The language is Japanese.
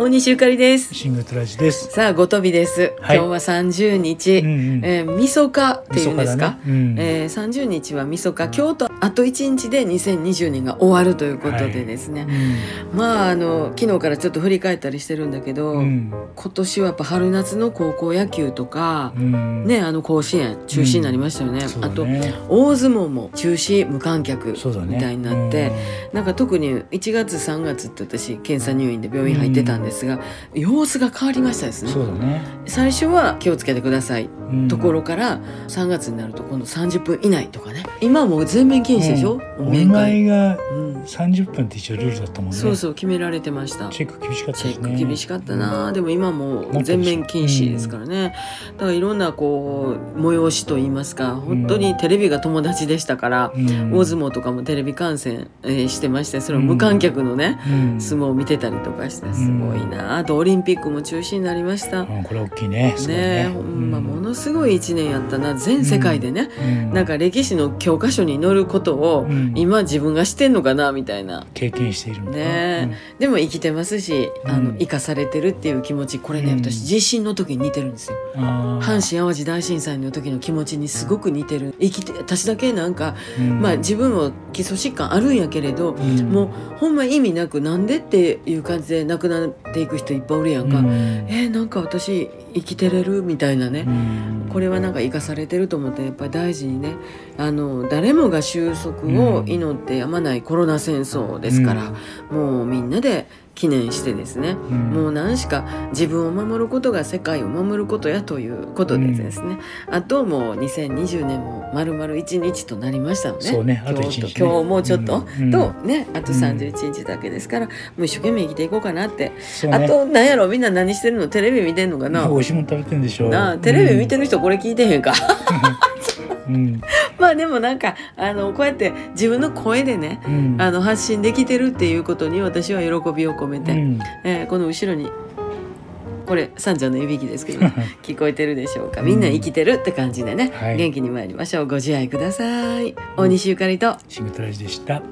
大西ゆかりです。シングトラジです。さあ、ごとびです。はい。今日は三十日、うんうん。えー、みそかっていうんですか？ね。うん。えー、30日はみそか。今日とあと1日で2020年が終わるということでですね、まああの昨日からちょっと振り返ったりしてるんだけど、うん。今年はやっぱ春夏の高校野球とか、うん。ねあの甲子園中止になりましたよね、そうあと大相撲も中止無観客みたいになって、なんか特に1月3月って私検査入院で病院入ってたんですが、様子が変わりましたですね。ね。最初は気をつけてください。うん。ところから3月になると今度30分以内とかね。今はもう全面禁止でしょ、うん。お見舞いがうん、30分って一応ルールだったもんね。そうそう決められてました。チェック厳しかったチェッ。ク厳しかったな、でも今もう全面禁止ですからね、だからいろんなこう催しといいますか本当にテレビが友達でしたから、うん。大相撲とかもテレビ観戦、えーしてましてそれを無観客のね、うん。相撲を見てたりとかしてすごいな。あとオリンピックも中止になりました、うんこれ大きいね。ね。えほんまものすごい1年やったな。全世界でね、うん。なんか歴史の教科書に載ることをうん。今自分がしてんのかなみたいな。経験しているねでも生きてますしあのうん生かされてるっていう気持ちこれねうん。私地震の時に似てるんですよ。阪神・淡路大震災の時の気持ちにすごく似てる。生きて私だけなんかうん。まあ自分も基礎疾患あるんやけれどうん。もうほんま意味なくなんでっていう感じで亡くなっていく人いっぱいおるやんか、うん。えーなんか私生きてれるみたいなね、うん。これはなんか生かされてると思ってやっぱり大事にね。あの誰もが収束を祈ってやまないコロナ戦争ですから、もうみんなで記念してですね、ん。もう何しか自分を守ることが世界を守ることやということでですね、あともう2020年も丸々1日となりましたのねね今日ね。と今日もうちょっと、うん。とねあと31日だけですから、もう一生懸命生きていこうかなって、ね。あと何やろみんな何してるの？テレビ見てんのかな？美味しいもの食べてんでしょ。なあテレビ見てる人これ聞いてへんか、うん。まあでもなんかあのこうやって自分の声でねうん。あの発信できてるっていうことに私は喜びを込めて、うん。えーこの後ろにこれさんちゃんのいびきですけど 聞こえてるでしょうか。みんな生きてるって感じでね、はい。元気に参りましょう。ご自愛ください。大西ゆかりと。シングトラジでした。